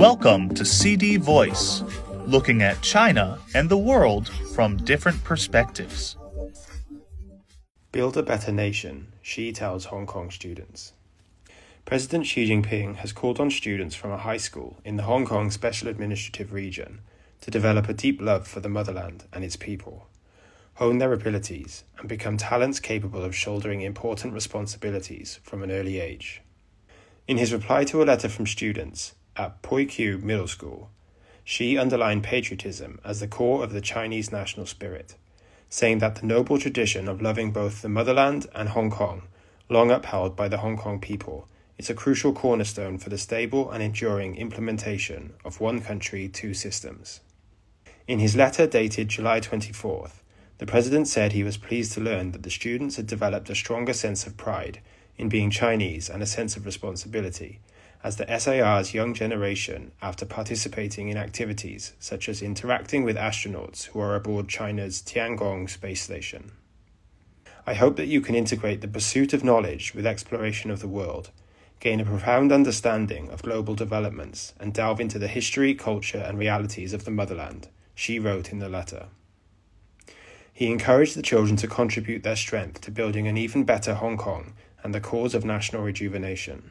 Welcome to CD Voice, looking at China and the world from different perspectives. Build a better nation, Xi tells Hong Kong students. President Xi Jinping has called on students from a high school in the Hong Kong Special Administrative Region to develop a deep love for the motherland and its people, hone their abilities, and become talents capable of shouldering important responsibilities from an early age. In his reply to a letter from students at Pui Kiu Middle School, Xi underlined patriotism as the core of the Chinese national spirit, saying that the noble tradition of loving both the motherland and Hong Kong, long upheld by the Hong Kong people, is a crucial cornerstone for the stable and enduring implementation of one country, two systems. In his letter dated July 24th, the President said he was pleased to learn that the students had developed a stronger sense of pride in being Chinese and a sense of responsibility as the SAR's young generation after participating in activities such as interacting with astronauts who are aboard China's Tiangong space station. I hope that you can integrate the pursuit of knowledge with exploration of the world gain a profound understanding of global developments, and delve into the history, culture, and realities of the motherland, Xi wrote in the letter. He encouraged the children to contribute their strength to building an even better Hong Kong and the cause of national rejuvenation.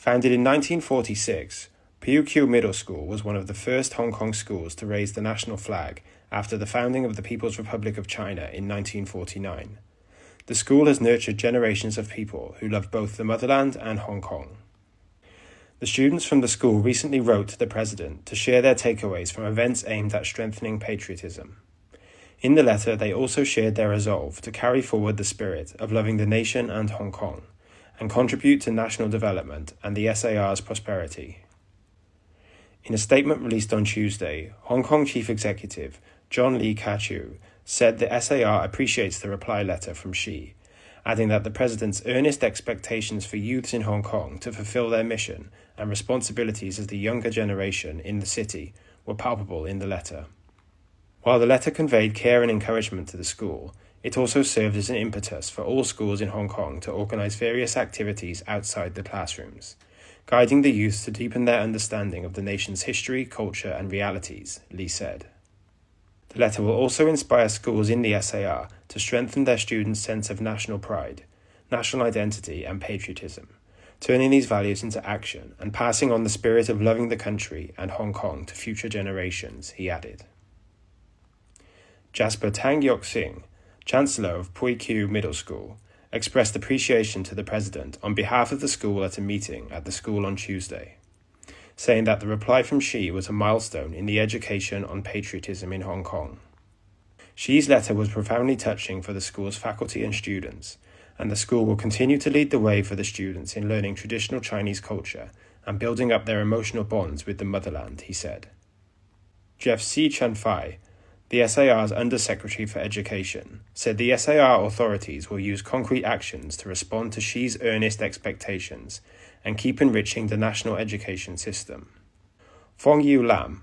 Founded in 1946, Pui Kiu Middle School was one of the first Hong Kong schools to raise the national flag after the founding of the People's Republic of China in 1949. The school has nurtured generations of people who love both the motherland and Hong Kong. The students from the school recently wrote to the president to share their takeaways from events aimed at strengthening patriotism. In the letter, they also shared their resolve to carry forward the spirit of loving the nation and Hong Kong and contribute to national development and the SAR's prosperity. In a statement released on Tuesday, Hong Kong Chief Executive John Lee Ka-chiu said the SAR appreciates the reply letter from Xi, adding that the president's earnest expectations for youths in Hong Kong to fulfill their mission and responsibilities as the younger generation in the city were palpable in the letter. While the letter conveyed care and encouragement to the school, it also served as an impetus for all schools in Hong Kong to organize various activities outside the classrooms, guiding the youth to deepen their understanding of the nation's history, culture, and realities, Lee said. The letter will also inspire schools in the SAR to strengthen their students' sense of national pride, national identity, and patriotism, turning these values into action and passing on the spirit of loving the country and Hong Kong to future generations, he added. Jasper Tsang Yok Sing, Chancellor of Pui Kiu Middle School, expressed appreciation to the President on behalf of the school at a meeting at the school on Tuesday saying that the reply from Xi was a milestone in the education on patriotism in Hong Kong. Xi's letter was profoundly touching for the school's faculty and students, and the school will continue to lead the way for the students in learning traditional Chinese culture and building up their emotional bonds with the motherland, he said. Jeff Sze Chun Fai, the SAR's Undersecretary for Education, said the SAR authorities will use concrete actions to respond to Xi's earnest expectations and keep enriching the national education system. Fong Yu Lam,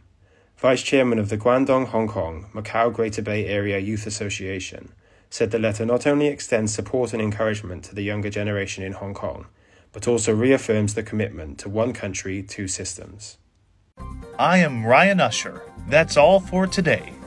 Vice Chairman of the Guangdong Hong Kong Macau Greater Bay Area Youth Association, said the letter not only extends support and encouragement to the younger generation in Hong Kong, but also reaffirms the commitment to one country, two systems. I am Ryan Usher. That's all for today.